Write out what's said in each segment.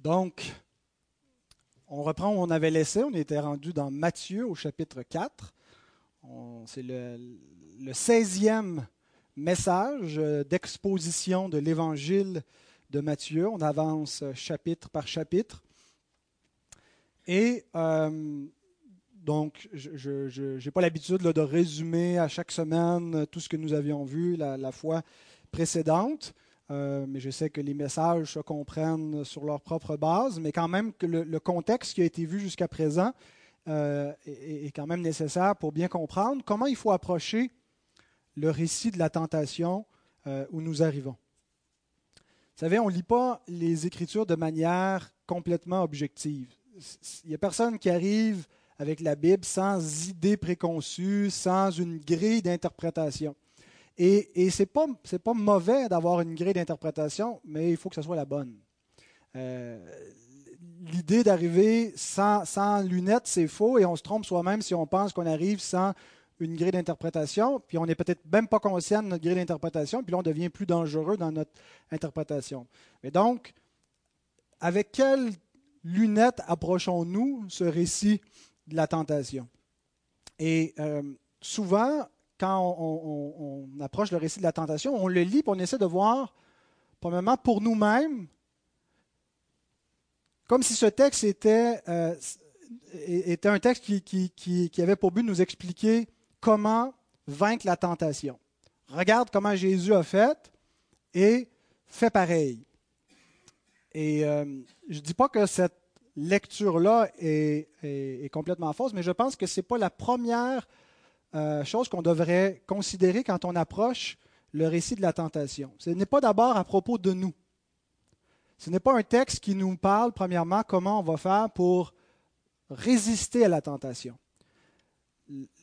Donc, on reprend où on avait laissé. On était rendu dans Matthieu au chapitre 4. C'est le, le 16e message d'exposition de l'évangile de Matthieu. On avance chapitre par chapitre. Et euh, donc, je n'ai pas l'habitude de résumer à chaque semaine tout ce que nous avions vu la, fois précédente. Euh, mais je sais que les messages se comprennent sur leur propre base, mais quand même que le, contexte qui a été vu jusqu'à présent euh, est, quand même nécessaire pour bien comprendre comment il faut approcher le récit de la tentation euh, où nous arrivons. Vous savez, on ne lit pas les Écritures de manière complètement objective. Il n'y a personne qui arrive avec la Bible sans idée préconçue, sans une grille d'interprétation. Et, ce n'est pas, mauvais d'avoir une grille d'interprétation, mais il faut que ce soit la bonne. Euh, l'idée d'arriver sans, sans, lunettes, c'est faux, et on se trompe soi-même si on pense qu'on arrive sans une grille d'interprétation, puis on n'est peut-être même pas conscient de notre grille d'interprétation, puis là, on devient plus dangereux dans notre interprétation. Mais donc, avec quelles lunettes approchons-nous ce récit de la tentation? Et euh, souvent, quand on, approche le récit de la tentation, on le lit, et on essaie de voir, premièrement, pour nous-mêmes, comme si ce texte était, euh, un texte qui, qui, avait pour but de nous expliquer comment vaincre la tentation. Regarde comment Jésus a fait et fais pareil. Et euh, je ne dis pas que cette lecture-là est, est, complètement fausse, mais je pense que ce n'est pas la première euh, chose qu'on devrait considérer quand on approche le récit de la tentation. Ce n'est pas d'abord à propos de nous. Ce n'est pas un texte qui nous parle, premièrement, comment on va faire pour résister à la tentation.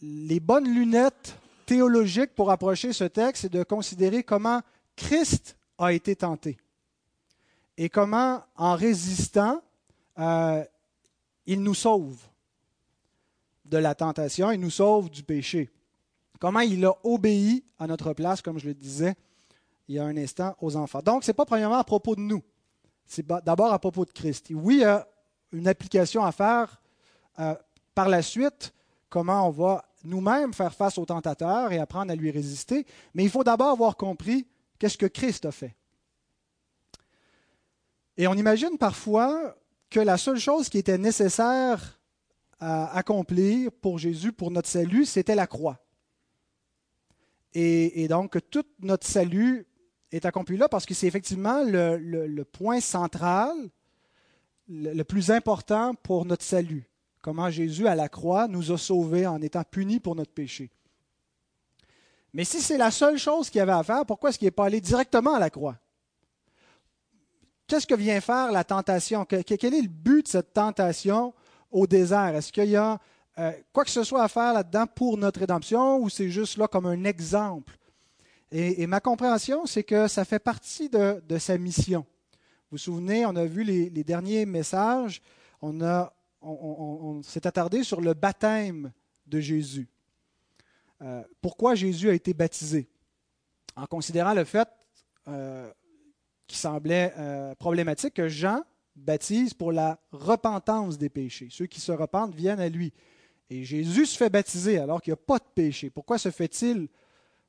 Les bonnes lunettes théologiques pour approcher ce texte, c'est de considérer comment Christ a été tenté et comment, en résistant, euh, il nous sauve de la tentation, il nous sauve du péché. Comment il a obéi à notre place, comme je le disais il y a un instant, aux enfants. Donc, ce n'est pas premièrement à propos de nous, c'est d'abord à propos de Christ. oui, il y a une application à faire euh, par la suite, comment on va nous-mêmes faire face au tentateur et apprendre à lui résister, mais il faut d'abord avoir compris qu'est-ce que Christ a fait. Et on imagine parfois que la seule chose qui était nécessaire à accomplir pour Jésus, pour notre salut, c'était la croix. Et, donc, tout notre salut est accompli là parce que c'est effectivement le, point central, le, plus important pour notre salut. Comment Jésus, à la croix, nous a sauvés en étant punis pour notre péché. Mais si c'est la seule chose qu'il avait à faire, pourquoi est-ce qu'il n'est pas allé directement à la croix? Qu'est-ce que vient faire la tentation? Quel est le but de cette tentation au désert? Est-ce qu'il y a euh, quoi que ce soit à faire là-dedans pour notre rédemption ou c'est juste là comme un exemple? Et, ma compréhension, c'est que ça fait partie de, sa mission. Vous vous souvenez, on a vu les, derniers messages, on, on, s'est attardé sur le baptême de Jésus. Euh, pourquoi Jésus a été baptisé? En considérant le fait euh, qui semblait problématique que Jean baptise pour la repentance des péchés. Ceux qui se repentent viennent à lui. Et Jésus se fait baptiser alors qu'il n'y a pas de péché. Pourquoi se fait-il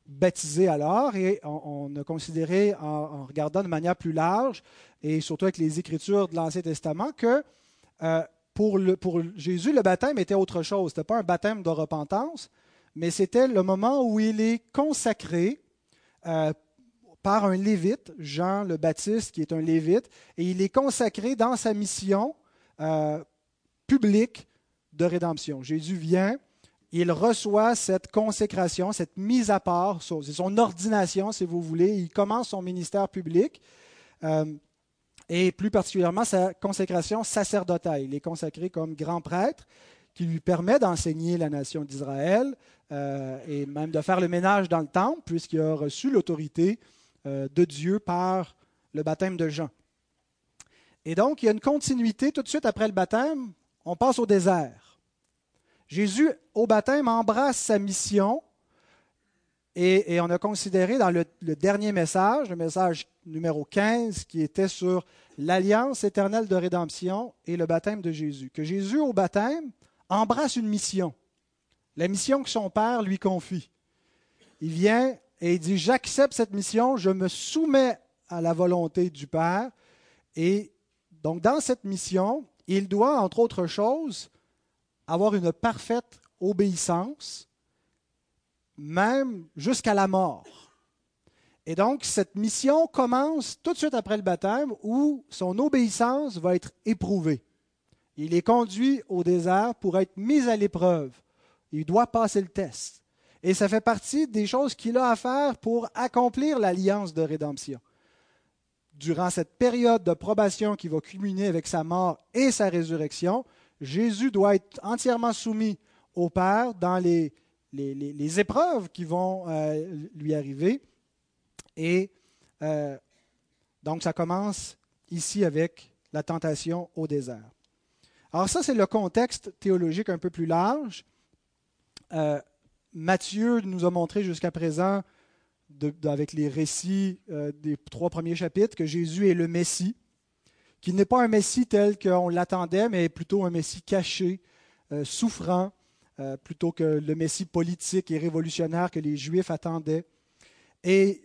baptiser alors? Et on, a considéré, en, regardant de manière plus large, et surtout avec les Écritures de l'Ancien Testament, que euh, pour, Jésus, le baptême était autre chose. Ce n'était pas un baptême de repentance, mais c'était le moment où il est consacré euh, par un lévite, Jean le Baptiste, qui est un lévite, et il est consacré dans sa mission euh, publique de rédemption. Jésus vient, il reçoit cette consécration, cette mise à part, son ordination, si vous voulez. Il commence son ministère public. Euh, et plus particulièrement sa consécration sacerdotale. Il est consacré comme grand prêtre qui lui permet d'enseigner la nation d'Israël euh, et même de faire le ménage dans le temple, puisqu'il a reçu l'autorité de Dieu par le baptême de Jean. Et donc, il y a une continuité. Tout de suite après le baptême, on passe au désert. Jésus, au baptême, embrasse sa mission Et, on a considéré dans le, dernier message, le message numéro 15, qui était sur l'alliance éternelle de rédemption et le baptême de Jésus, que Jésus au baptême embrasse une mission, la mission que son Père lui confie. Il vient et il dit, j'accepte cette mission, je me soumets à la volonté du Père. Et donc dans cette mission, il doit, entre autres choses, avoir une parfaite obéissance, même jusqu'à la mort. Et donc, cette mission commence tout de suite après le baptême où son obéissance va être éprouvée. Il est conduit au désert pour être mis à l'épreuve. Il doit passer le test. Et ça fait partie des choses qu'il a à faire pour accomplir l'alliance de rédemption. Durant cette période de probation qui va culminer avec sa mort et sa résurrection, Jésus doit être entièrement soumis au Père dans les, les, épreuves qui vont euh, lui arriver. Et euh, donc ça commence ici avec la tentation au désert. Alors ça, c'est le contexte théologique un peu plus large. Euh, Matthieu nous a montré jusqu'à présent, avec les récits des trois premiers chapitres, que Jésus est le Messie, qu'il n'est pas un Messie tel qu'on l'attendait, mais plutôt un Messie caché, souffrant, euh, plutôt que le Messie politique et révolutionnaire que les Juifs attendaient. Et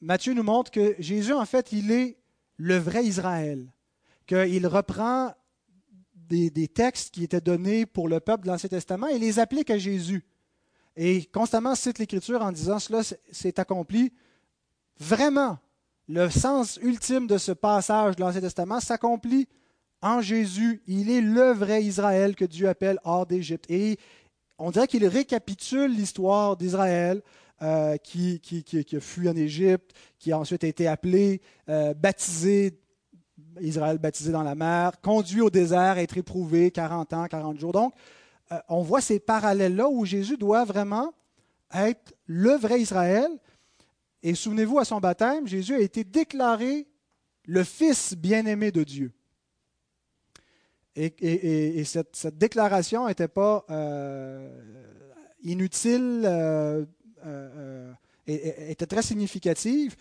Matthieu nous montre que Jésus, en fait, il est le vrai Israël, qu'il reprend des, textes qui étaient donnés pour le peuple de l'Ancien Testament et les applique à Jésus. Et constamment cite l'Écriture en disant cela s'est accompli. Vraiment, le sens ultime de ce passage de l'Ancien Testament s'accomplit en Jésus, il est le vrai Israël que Dieu appelle hors d'Égypte. Et on dirait qu'il récapitule l'histoire d'Israël euh, qui, qui, a fui en Égypte, qui a ensuite été appelé, euh, baptisé, Israël baptisé dans la mer, conduit au désert, être éprouvé 40 ans, 40 jours. Donc, on voit ces parallèles-là où Jésus doit vraiment être le vrai Israël. Et souvenez-vous, à son baptême, Jésus a été déclaré le Fils bien-aimé de Dieu. Et, cette, déclaration n'était pas euh, inutile, euh, euh, était très significative.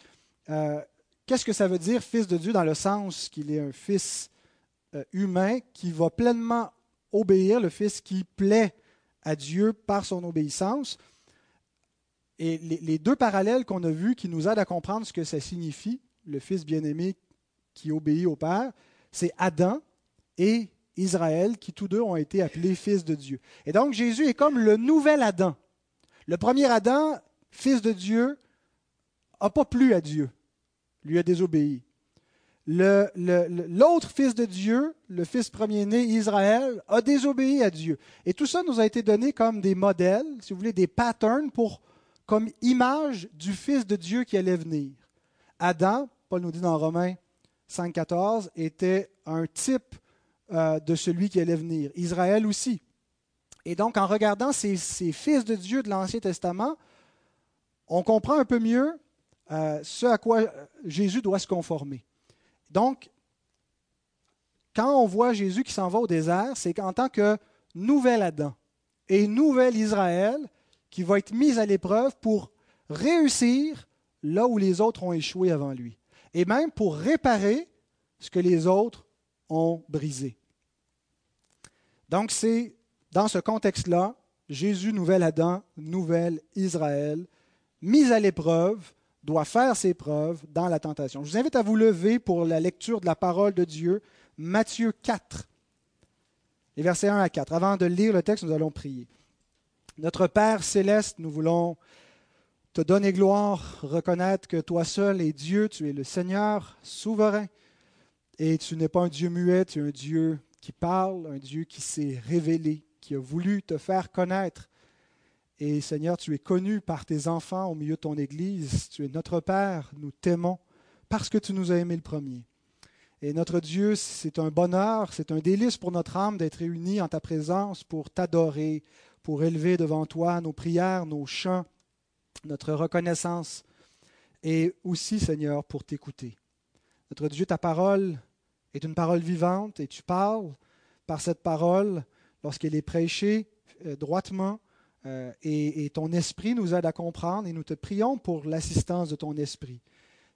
Qu'est-ce que ça veut dire fils de Dieu dans le sens qu'il est un fils humain qui va pleinement obéir, le fils qui plaît à Dieu par son obéissance. Et les, deux parallèles qu'on a vus qui nous aident à comprendre ce que ça signifie, le fils bien-aimé qui obéit au Père, c'est Adam et Israël, qui tous deux ont été appelés fils de Dieu. Et donc Jésus est comme le nouvel Adam. Le premier Adam, fils de Dieu, n'a pas plu à Dieu, lui a désobéi. L'autre fils de Dieu, le fils premier-né, Israël, a désobéi à Dieu. Et tout ça nous a été donné comme des modèles, si vous voulez, des patterns pour, comme image du fils de Dieu qui allait venir. Adam, Paul nous dit dans Romains 5,14, était un type euh, de celui qui allait venir. Israël aussi. Et donc, en regardant ces, fils de Dieu de l'Ancien Testament, on comprend un peu mieux euh, ce à quoi Jésus doit se conformer. Donc, quand on voit Jésus qui s'en va au désert, c'est qu'en tant que nouvel Adam et nouvel Israël qui va être mis à l'épreuve pour réussir là où les autres ont échoué avant lui. Et même pour réparer ce que les autres ont brisé. Donc c'est dans ce contexte-là, Jésus, nouvel Adam, nouvel Israël, mis à l'épreuve, doit faire ses preuves dans la tentation. Je vous invite à vous lever pour la lecture de la parole de Dieu, Matthieu 4, les versets 1 à 4. Avant de lire le texte, nous allons prier. Notre Père céleste, nous voulons te donner gloire, reconnaître que toi seul es Dieu, tu es le Seigneur souverain. Et tu n'es pas un Dieu muet, tu es un Dieu qui parle, un Dieu qui s'est révélé, qui a voulu te faire connaître. Et Seigneur, tu es connu par tes enfants au milieu de ton Église. Tu es notre Père, nous t'aimons parce que tu nous as aimés le premier. Et notre Dieu, c'est un bonheur, c'est un délice pour notre âme d'être réunis en ta présence pour t'adorer, pour élever devant toi nos prières, nos chants, notre reconnaissance, et aussi, Seigneur, pour t'écouter. Notre Dieu, ta parole est une parole vivante et tu parles par cette parole lorsqu'elle est prêchée euh, droitement, euh, et, ton esprit nous aide à comprendre et nous te prions pour l'assistance de ton esprit.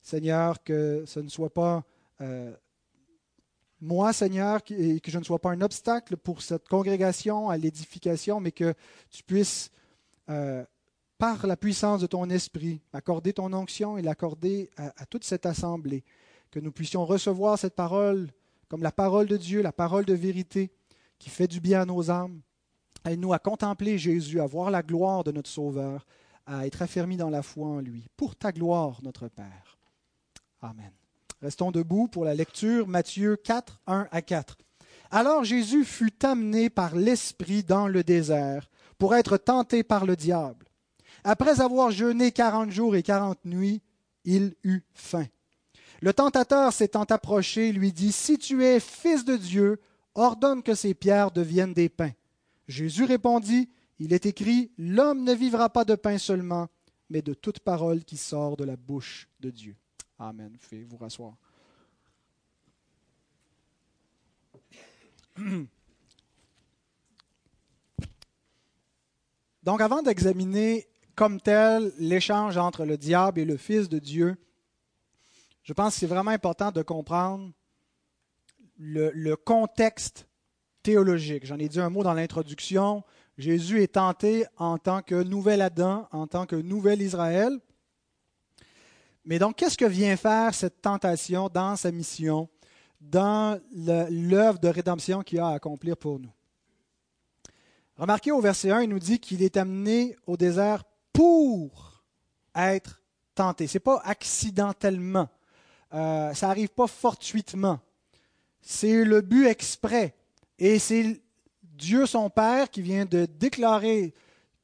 Seigneur, que ce ne soit pas euh, moi, Seigneur, et que je ne sois pas un obstacle pour cette congrégation à l'édification, mais que tu puisses, euh, par la puissance de ton esprit, accorder ton onction et l'accorder à toute cette assemblée, que nous puissions recevoir cette parole comme la parole de Dieu, la parole de vérité qui fait du bien à nos âmes Aide-nous à contempler Jésus, à voir la gloire de notre Sauveur, à être affermis dans la foi en lui, pour ta gloire, notre Père. Amen. Restons debout pour la lecture, Matthieu 4, 1 à 4. Alors Jésus fut amené par l'Esprit dans le désert pour être tenté par le diable. Après avoir jeûné quarante jours et quarante nuits, il eut faim. Le tentateur s'étant approché lui dit, Si tu es fils de Dieu, ordonne que ces pierres deviennent des pains. Jésus répondit, Il est écrit, L'homme ne vivra pas de pain seulement, mais de toute parole qui sort de la bouche de Dieu. Amen. Faites vous rasseoir. Donc avant d'examiner comme tel l'échange entre le diable et le Fils de Dieu, je pense que c'est vraiment important de comprendre le contexte théologique. J'en ai dit un mot dans l'introduction. Jésus est tenté en tant que nouvel Adam, en tant que nouvel Israël. Mais donc, qu'est-ce que vient faire cette tentation dans sa mission, dans l'œuvre de rédemption qu'il a à accomplir pour nous? Remarquez au verset 1, il nous dit qu'il est amené au désert pour être tenté. Ce n'est pas accidentellement. Euh, ça n'arrive pas fortuitement. C'est le but exprès. Et c'est Dieu son Père qui vient de déclarer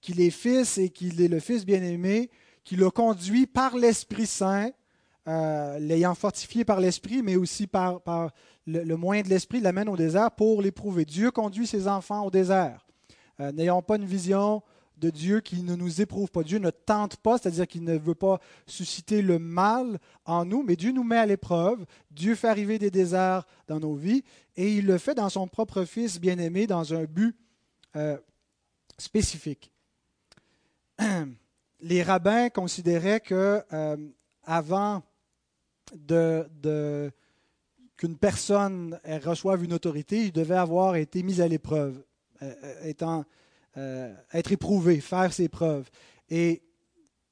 qu'il est fils et qu'il est le fils bien-aimé, qui l'a conduit par l'Esprit Saint, euh, l'ayant fortifié par l'Esprit, mais aussi par, le, moyen de l'Esprit, l'amène au désert pour l'éprouver. Dieu conduit ses enfants au désert. Euh, n'ayons pas une vision Dieu qui ne nous éprouve pas. Dieu ne tente pas, c'est-à-dire qu'il ne veut pas susciter le mal en nous, mais Dieu nous met à l'épreuve. Dieu fait arriver des déserts dans nos vies et il le fait dans son propre Fils bien-aimé dans un but euh, spécifique. Les rabbins considéraient que euh, avant qu'une personne reçoive une autorité, il devait avoir été mis à l'épreuve, euh, étant euh, être éprouvé, faire ses preuves. Et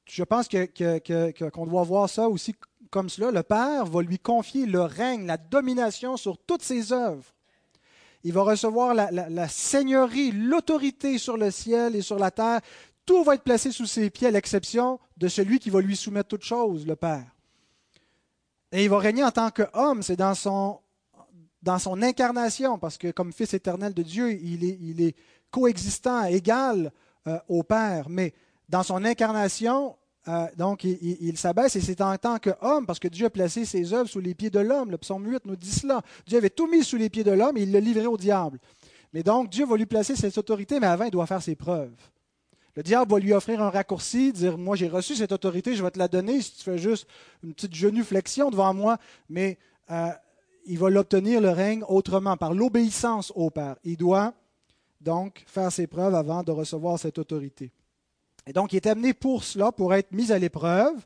je pense qu'on doit voir ça aussi comme cela. Le Père va lui confier le règne, la domination sur toutes ses œuvres. Il va recevoir la, seigneurie, l'autorité sur le ciel et sur la terre. Tout va être placé sous ses pieds, à l'exception de celui qui va lui soumettre toutes choses, le Père. Et il va régner en tant qu'homme, c'est dans son, incarnation, parce que comme Fils éternel de Dieu, il est coexistant, égal euh, au Père, mais dans son incarnation, euh, donc il, s'abaisse et c'est en tant qu'homme, parce que Dieu a placé ses œuvres sous les pieds de l'homme. Le psaume 8 nous dit cela. Dieu avait tout mis sous les pieds de l'homme et il l'a livré au diable. Mais donc Dieu va lui placer cette autorité, mais avant il doit faire ses preuves. Le diable va lui offrir un raccourci, dire Moi j'ai reçu cette autorité, je vais te la donner si tu fais juste une petite genuflexion devant moi, mais euh, il va l'obtenir le règne autrement, par l'obéissance au Père. Il doit donc faire ses preuves avant de recevoir cette autorité. Et donc, il est amené pour cela, pour être mis à l'épreuve.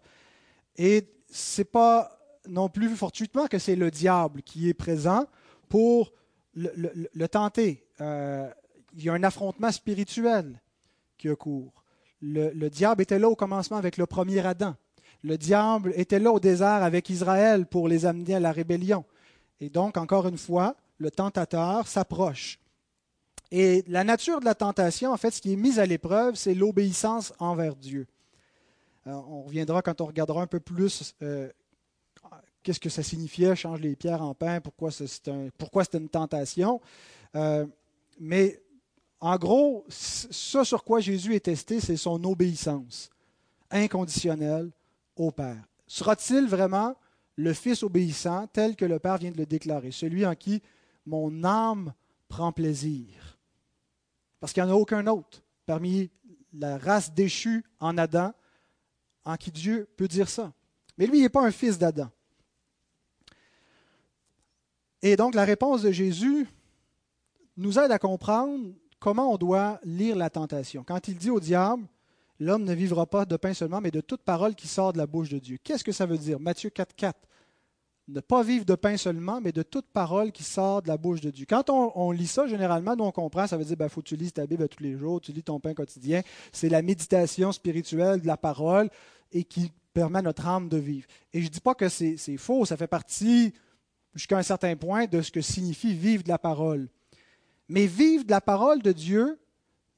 Et ce n'est pas non plus fortuitement que c'est le diable qui est présent pour le, tenter. Euh, il y a un affrontement spirituel qui a cours. Le, le, diable était là au commencement avec le premier Adam. Le diable était là au désert avec Israël pour les amener à la rébellion. Et donc, encore une fois, le tentateur s'approche. Et la nature de la tentation, en fait, ce qui est mis à l'épreuve, c'est l'obéissance envers Dieu. Euh, on reviendra quand on regardera un peu plus euh, qu'est-ce que ça signifiait, change les pierres en pain, pourquoi c'est un, une tentation. Euh, mais en gros, ce sur quoi Jésus est testé, c'est son obéissance inconditionnelle au Père. Sera-t-il vraiment le Fils obéissant tel que le Père vient de le déclarer, celui en qui mon âme prend plaisir? Parce qu'il n'y en a aucun autre parmi la race déchue en Adam en qui Dieu peut dire ça. Mais lui, il n'est pas un fils d'Adam. Et donc la réponse de Jésus nous aide à comprendre comment on doit lire la tentation. Quand il dit au diable, l'homme ne vivra pas de pain seulement, mais de toute parole qui sort de la bouche de Dieu. Qu'est-ce que ça veut dire? Matthieu 4, 4. Ne pas vivre de pain seulement, mais de toute parole qui sort de la bouche de Dieu. Quand on, lit ça, généralement, nous on comprend, ça veut dire, il ben, faut que tu lises ta Bible tous les jours, tu lis ton pain quotidien. C'est la méditation spirituelle de la parole et qui permet à notre âme de vivre. Et je ne dis pas que c'est faux, ça fait partie jusqu'à un certain point de ce que signifie vivre de la parole. Mais vivre de la parole de Dieu,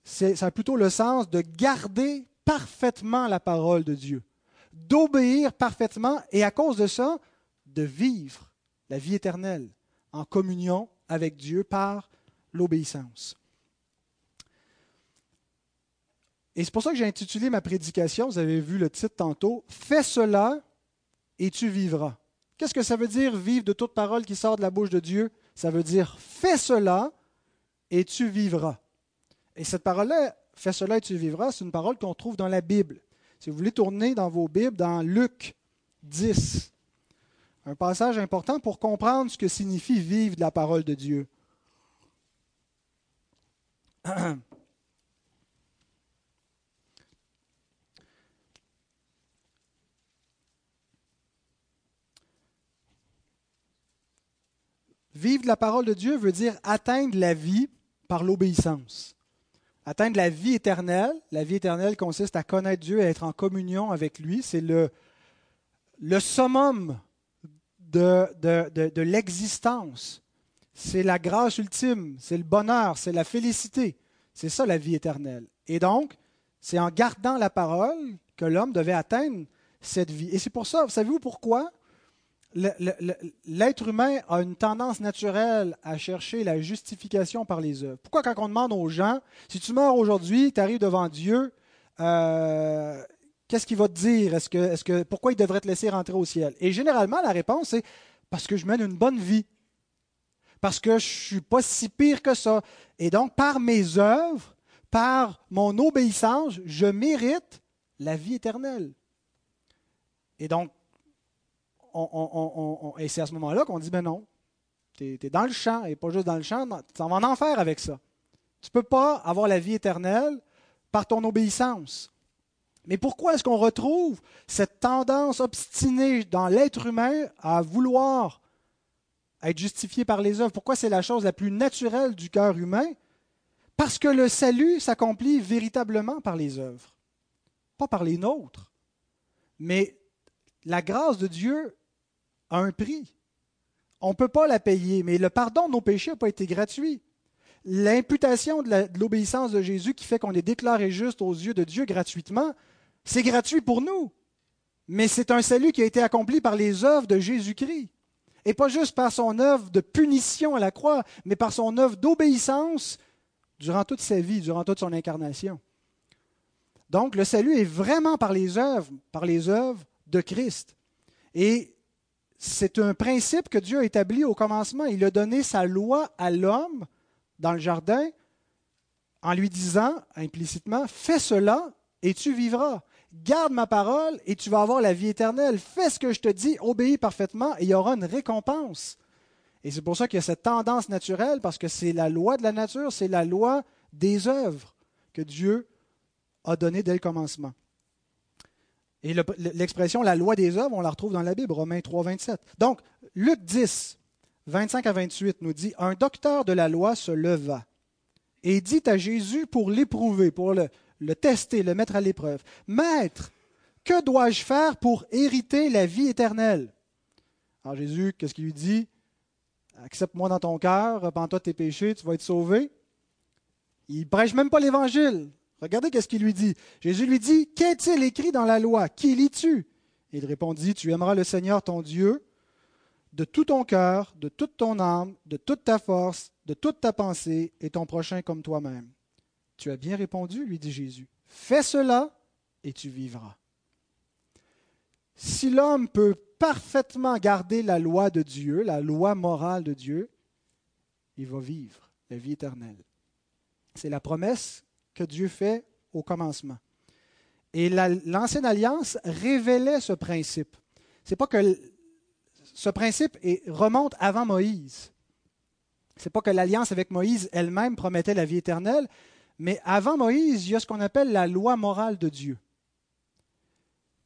ça a plutôt le sens de garder parfaitement la parole de Dieu, d'obéir parfaitement et à cause de ça, de vivre la vie éternelle en communion avec Dieu par l'obéissance. Et c'est pour ça que j'ai intitulé ma prédication, vous avez vu le titre tantôt, Fais cela et tu vivras. Qu'est-ce que ça veut dire vivre de toute parole qui sort de la bouche de Dieu? Ça veut dire fais cela et tu vivras. Et cette parole-là, fais cela et tu vivras, c'est une parole qu'on trouve dans la Bible. Si vous voulez tourner dans vos Bibles, dans Luc 10, un passage important pour comprendre ce que signifie vivre de la parole de Dieu. Vivre de la parole de Dieu veut dire atteindre la vie par l'obéissance. Atteindre la vie éternelle. La vie éternelle consiste à connaître Dieu et être en communion avec lui. C'est le, le summum de, de, de, l'existence. C'est la grâce ultime, c'est le bonheur, c'est la félicité. C'est ça la vie éternelle. Et donc, c'est en gardant la parole que l'homme devait atteindre cette vie. Et c'est pour ça, savez-vous pourquoi? L'être humain a une tendance naturelle à chercher la justification par les œuvres. Pourquoi quand on demande aux gens, si tu meurs aujourd'hui, tu arrives devant Dieu, euh, qu'est-ce qu'il va te dire? Est-ce que, est que, Pourquoi il devrait te laisser rentrer au ciel? Et généralement, la réponse est parce que je mène une bonne vie, parce que je ne suis pas si pire que ça. Et donc, par mes œuvres, par mon obéissance, je mérite la vie éternelle. Et donc, et c'est à ce moment-là qu'on dit, ben non, tu es, dans le champ, et pas juste dans le champ, tu en vas en enfer avec ça. Tu ne peux pas avoir la vie éternelle par ton obéissance. Mais pourquoi est-ce qu'on retrouve cette tendance obstinée dans l'être humain à vouloir être justifié par les œuvres? Pourquoi c'est la chose la plus naturelle du cœur humain? Parce que le salut s'accomplit véritablement par les œuvres, pas par les nôtres. Mais la grâce de Dieu a un prix. On ne peut pas la payer, mais le pardon de nos péchés n'a pas été gratuit. L'imputation de l'obéissance de, Jésus qui fait qu'on est déclaré juste aux yeux de Dieu gratuitement, c'est gratuit pour nous. Mais c'est un salut qui a été accompli par les œuvres de Jésus-Christ. Et pas juste par son œuvre de punition à la croix, mais par son œuvre d'obéissance durant toute sa vie, durant toute son incarnation. Donc le salut est vraiment par les œuvres, par les œuvres de Christ. Et c'est un principe que Dieu a établi au commencement. Il a donné sa loi à l'homme dans le jardin en lui disant implicitement, fais cela et tu vivras. Garde ma parole et tu vas avoir la vie éternelle. Fais ce que je te dis, obéis parfaitement et il y aura une récompense. Et c'est pour ça qu'il y a cette tendance naturelle, parce que c'est la loi de la nature, c'est la loi des œuvres que Dieu a donnée dès le commencement. Et l'expression la loi des œuvres, on la retrouve dans la Bible, Romains 3, 27. Donc, Luc 10, 25 à 28 nous dit Un docteur de la loi se leva et dit à Jésus pour l'éprouver, pour le, tester, le mettre à l'épreuve Maître, que dois-je faire pour hériter la vie éternelle Alors Jésus, qu'est-ce qu'il lui dit Accepte-moi dans ton cœur, repends-toi de tes péchés, tu vas être sauvé. Il prêche même pas l'évangile. Regardez qu'est-ce qu'il lui dit. Jésus lui dit, Qu'est-il écrit dans la loi? Qui lis-tu Il répondit, Tu aimeras le Seigneur ton Dieu de tout ton cœur, de toute ton âme, de toute ta force, de toute ta pensée, et ton prochain comme toi-même. Tu as bien répondu, lui dit Jésus. Fais cela et tu vivras. Si l'homme peut parfaitement garder la loi de Dieu, la loi morale de Dieu, il va vivre la vie éternelle. C'est la promesse que Dieu fait au commencement. Et l'ancienne alliance révélait ce principe. C'est pas que ce principe remonte avant Moïse. C'est pas que l'alliance avec Moïse elle-même promettait la vie éternelle, mais avant Moïse, il y a ce qu'on appelle la loi morale de Dieu,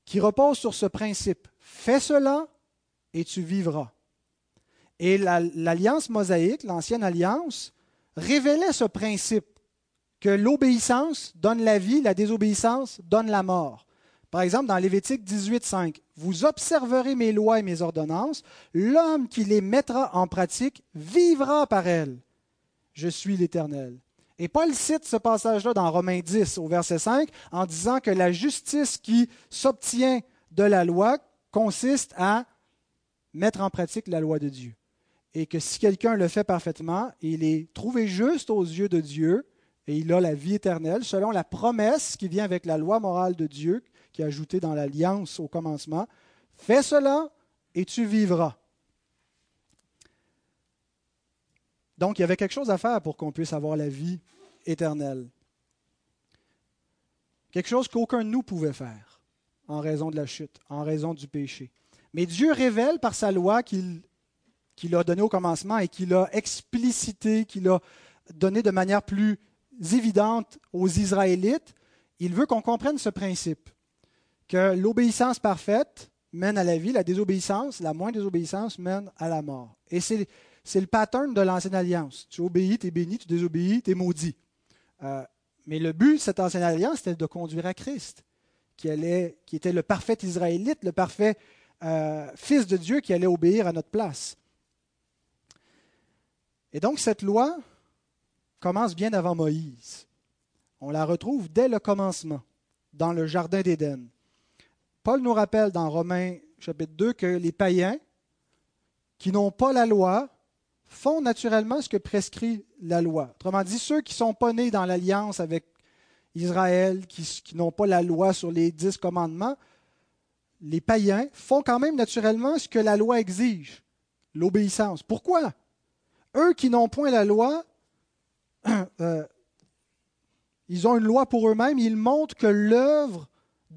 qui repose sur ce principe. Fais cela et tu vivras. Et l'alliance mosaïque, l'ancienne alliance, révélait ce principe que l'obéissance donne la vie, la désobéissance donne la mort. Par exemple, dans Lévitique 18.5, Vous observerez mes lois et mes ordonnances, l'homme qui les mettra en pratique vivra par elles. Je suis l'Éternel. Et Paul cite ce passage-là dans Romains 10 au verset 5 en disant que la justice qui s'obtient de la loi consiste à mettre en pratique la loi de Dieu. Et que si quelqu'un le fait parfaitement, il est trouvé juste aux yeux de Dieu et il a la vie éternelle selon la promesse qui vient avec la loi morale de Dieu qui est ajoutée dans l'alliance au commencement. Fais cela et tu vivras. Donc, il y avait quelque chose à faire pour qu'on puisse avoir la vie éternelle. Quelque chose qu'aucun de nous pouvait faire en raison de la chute, en raison du péché. Mais Dieu révèle par sa loi qu'il a donnée au commencement et qu'il a explicité, qu'il a donné de manière plus évidente aux Israélites, il veut qu'on comprenne ce principe, que l'obéissance parfaite mène à la vie, la désobéissance, la moindre désobéissance mène à la mort. Et c'est, le pattern de l'ancienne alliance. Tu obéis, tu es béni, tu désobéis, tu es maudit. Euh, mais le but de cette ancienne alliance, c'était de conduire à Christ, qui était le parfait Israélite, le parfait euh, Fils de Dieu qui allait obéir à notre place. Et donc cette loi commence bien avant Moïse. On la retrouve dès le commencement, dans le Jardin d'Éden. Paul nous rappelle dans Romains chapitre 2 que les païens qui n'ont pas la loi font naturellement ce que prescrit la loi. Autrement dit, ceux qui ne sont pas nés dans l'alliance avec Israël, qui, n'ont pas la loi sur les dix commandements, les païens font quand même naturellement ce que la loi exige, l'obéissance. Pourquoi? Eux qui n'ont point la loi, euh, ils ont une loi pour eux-mêmes, ils montrent que l'œuvre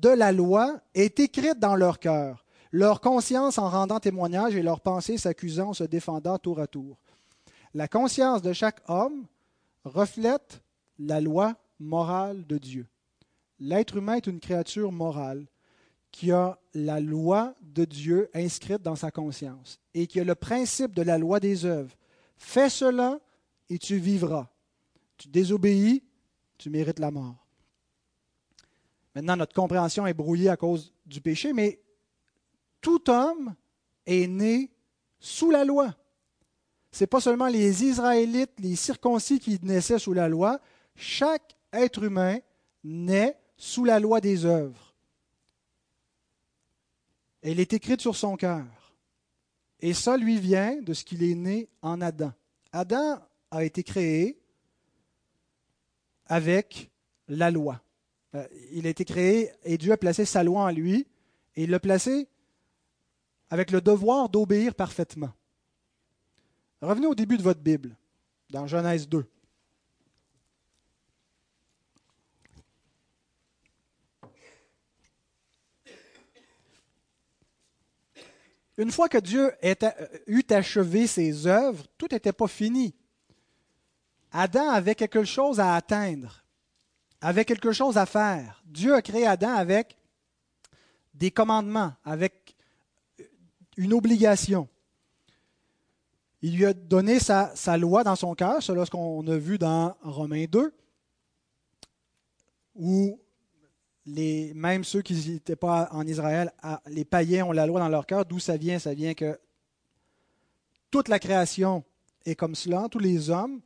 de la loi est écrite dans leur cœur, leur conscience en rendant témoignage et leur pensée s'accusant, se défendant tour à tour. La conscience de chaque homme reflète la loi morale de Dieu. L'être humain est une créature morale qui a la loi de Dieu inscrite dans sa conscience et qui a le principe de la loi des œuvres. Fais cela et tu vivras. Tu désobéis, tu mérites la mort. Maintenant, notre compréhension est brouillée à cause du péché, mais tout homme est né sous la loi. Ce n'est pas seulement les Israélites, les circoncis qui naissaient sous la loi. Chaque être humain naît sous la loi des œuvres. Elle est écrite sur son cœur. Et ça lui vient de ce qu'il est né en Adam. Adam a été créé avec la loi. Euh, il a été créé et Dieu a placé sa loi en lui et il l'a placé avec le devoir d'obéir parfaitement. Revenez au début de votre Bible, dans Genèse 2. Une fois que Dieu eut achevé ses œuvres, tout n'était pas fini. Adam avait quelque chose à atteindre, avait quelque chose à faire. Dieu a créé Adam avec des commandements, avec une obligation. Il lui a donné sa, loi dans son cœur, c'est ce qu'on a vu dans Romains 2, où même ceux qui n'étaient pas en Israël, les païens ont la loi dans leur cœur. D'où ça vient? Ça vient que toute la création est comme cela, tous les hommes.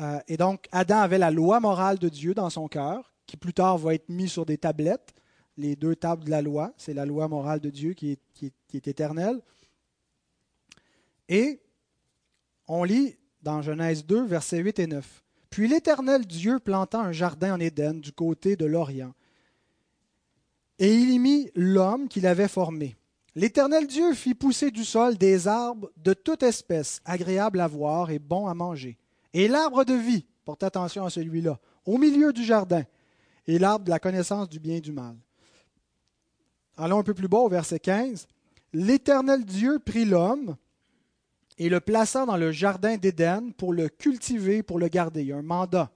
Euh, et donc, Adam avait la loi morale de Dieu dans son cœur, qui plus tard va être mise sur des tablettes, les deux tables de la loi. C'est la loi morale de Dieu qui est, qui est éternelle. Et on lit dans Genèse 2, versets 8 et 9. Puis l'Éternel Dieu planta un jardin en Éden du côté de l'Orient et il y mit l'homme qu'il avait formé. L'Éternel Dieu fit pousser du sol des arbres de toute espèce, agréables à voir et bons à manger. Et l'arbre de vie, porte attention à celui-là, au milieu du jardin, et l'arbre de la connaissance du bien et du mal. Allons un peu plus bas au verset 15. L'Éternel Dieu prit l'homme et le plaça dans le jardin d'Éden pour le cultiver, pour le garder. Il y a un mandat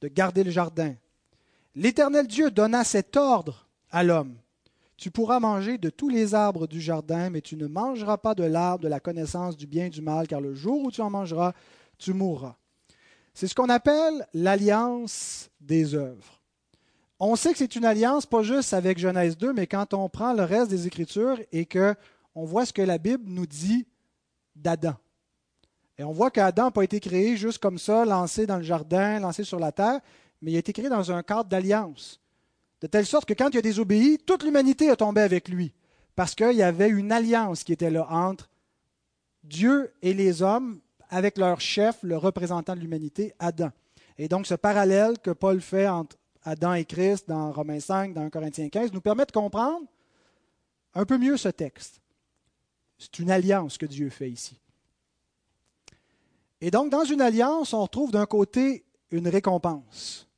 de garder le jardin. L'Éternel Dieu donna cet ordre à l'homme. Tu pourras manger de tous les arbres du jardin, mais tu ne mangeras pas de l'arbre de la connaissance du bien et du mal, car le jour où tu en mangeras, tu mourras. C'est ce qu'on appelle l'alliance des œuvres. On sait que c'est une alliance pas juste avec Genèse 2, mais quand on prend le reste des Écritures et que on voit ce que la Bible nous dit d'Adam. Et on voit qu'Adam n'a pas été créé juste comme ça, lancé dans le jardin, lancé sur la terre, mais il a été créé dans un cadre d'alliance. De telle sorte que quand il a désobéi, toute l'humanité a tombé avec lui, parce qu'il y avait une alliance qui était là entre Dieu et les hommes, avec leur chef, le représentant de l'humanité, Adam. Et donc ce parallèle que Paul fait entre Adam et Christ dans Romains 5, dans Corinthiens 15, nous permet de comprendre un peu mieux ce texte. C'est une alliance que Dieu fait ici. Et donc, dans une alliance, on retrouve d'un côté une récompense.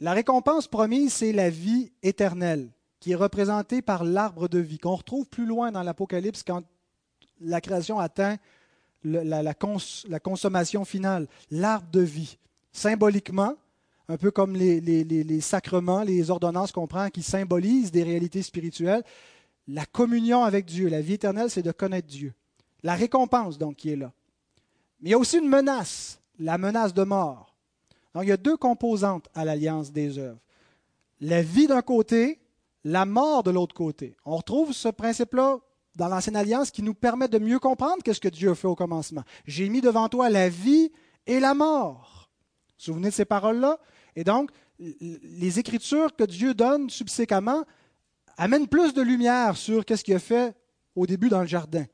La récompense promise, c'est la vie éternelle, qui est représentée par l'arbre de vie, qu'on retrouve plus loin dans l'Apocalypse quand la création atteint la, consommation finale, l'arbre de vie. Symboliquement, un peu comme les, les sacrements, les ordonnances qu'on prend qui symbolisent des réalités spirituelles, la communion avec Dieu, la vie éternelle, c'est de connaître Dieu. La récompense, donc, qui est là. Mais il y a aussi une menace, la menace de mort. Donc, il y a deux composantes à l'alliance des œuvres. La vie d'un côté, la mort de l'autre côté. On retrouve ce principe-là dans l'Ancienne Alliance qui nous permet de mieux comprendre qu'est-ce que Dieu a fait au commencement. J'ai mis devant toi la vie et la mort. Vous vous souvenez de ces paroles-là? Et donc, les écritures que Dieu donne subséquemment amène plus de lumière sur ce qu'il a fait au début dans le jardin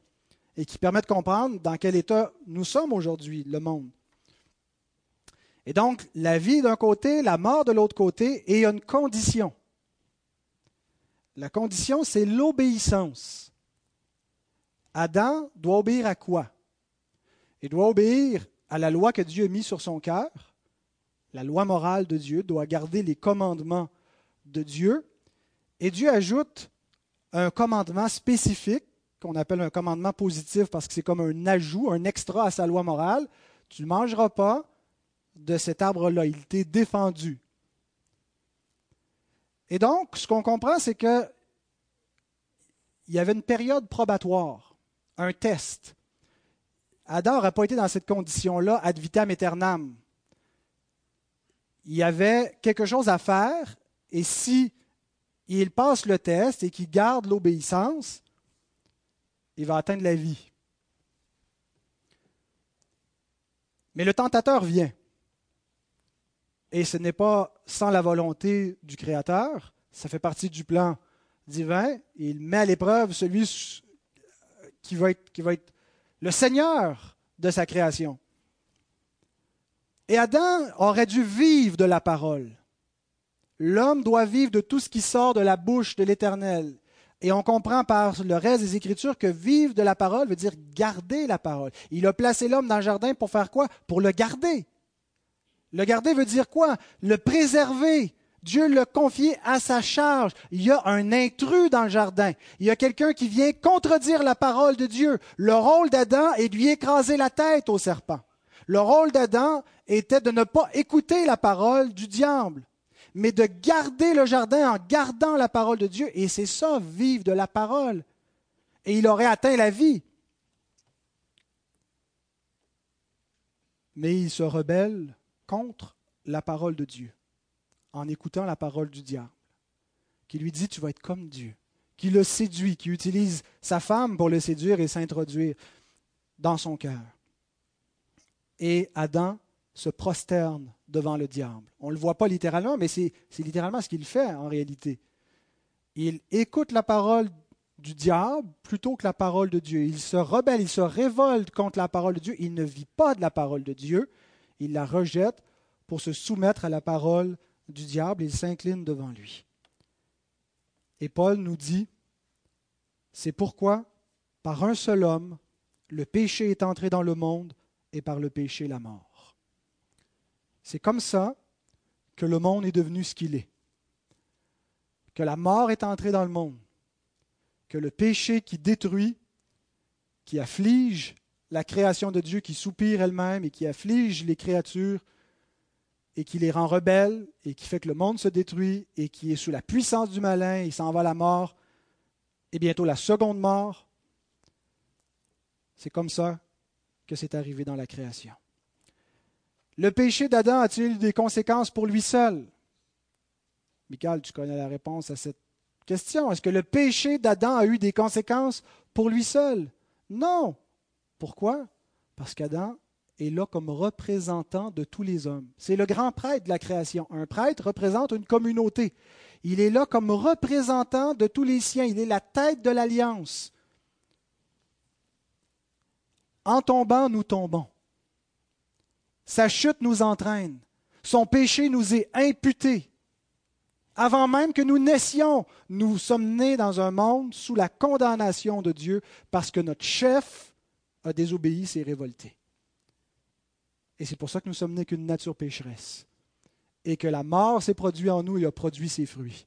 et qui permet de comprendre dans quel état nous sommes aujourd'hui, le monde. Et donc, la vie d'un côté, la mort de l'autre côté, et il y a une condition. La condition, c'est l'obéissance. Adam doit obéir à quoi? Il doit obéir à la loi que Dieu a mise sur son cœur, la loi morale de Dieu, doit garder les commandements de Dieu, et Dieu ajoute un commandement spécifique qu'on appelle un commandement positif parce que c'est comme un ajout, un extra à sa loi morale. Tu ne mangeras pas de cet arbre-là. Il t'est défendu. Et donc, ce qu'on comprend, c'est que il y avait une période probatoire, un test. Adam n'aurait pas été dans cette condition-là ad vitam aeternam. Il y avait quelque chose à faire, et si il passe le test et qu'il garde l'obéissance, il va atteindre la vie. Mais le tentateur vient. Et ce n'est pas sans la volonté du Créateur, ça fait partie du plan divin. Il met à l'épreuve celui qui va, être, le Seigneur de sa création. Et Adam aurait dû vivre de la parole. L'homme doit vivre de tout ce qui sort de la bouche de l'Éternel. Et on comprend par le reste des Écritures que vivre de la parole veut dire garder la parole. Il a placé l'homme dans le jardin pour faire quoi? Pour le garder. Le garder veut dire quoi? Le préserver. Dieu l'a confié à sa charge. Il y a un intrus dans le jardin. Il y a quelqu'un qui vient contredire la parole de Dieu. Le rôle d'Adam est de lui écraser la tête au serpent. Le rôle d'Adam était de ne pas écouter la parole du diable mais de garder le jardin en gardant la parole de Dieu. Et c'est ça, vivre de la parole. Et il aurait atteint la vie. Mais il se rebelle contre la parole de Dieu, en écoutant la parole du diable, qui lui dit, tu vas être comme Dieu, qui le séduit, qui utilise sa femme pour le séduire et s'introduire dans son cœur. Et Adam se prosterne devant le diable. On ne le voit pas littéralement, mais c'est littéralement ce qu'il fait en réalité. Il écoute la parole du diable plutôt que la parole de Dieu. Il se rebelle, il se révolte contre la parole de Dieu. Il ne vit pas de la parole de Dieu. Il la rejette pour se soumettre à la parole du diable. Il s'incline devant lui. Et Paul nous dit, c'est pourquoi, par un seul homme, le péché est entré dans le monde et par le péché la mort. C'est comme ça que le monde est devenu ce qu'il est. Que la mort est entrée dans le monde. Que le péché qui détruit, qui afflige la création de Dieu qui soupire elle-même et qui afflige les créatures et qui les rend rebelles et qui fait que le monde se détruit et qui est sous la puissance du malin, il s'en va à la mort et bientôt la seconde mort. C'est comme ça que c'est arrivé dans la création. Le péché d'Adam a-t-il des conséquences pour lui seul? Michael, tu connais la réponse à cette question. Est-ce que le péché d'Adam a eu des conséquences pour lui seul? Non. Pourquoi? Parce qu'Adam est là comme représentant de tous les hommes. C'est le grand prêtre de la création. Un prêtre représente une communauté. Il est là comme représentant de tous les siens. Il est la tête de l'alliance. En tombant, nous tombons. Sa chute nous entraîne. Son péché nous est imputé. Avant même que nous naissions, nous sommes nés dans un monde sous la condamnation de Dieu parce que notre chef a désobéi, s'est révolté. Et c'est pour ça que nous sommes nés qu'une nature pécheresse. Et que la mort s'est produite en nous et a produit ses fruits.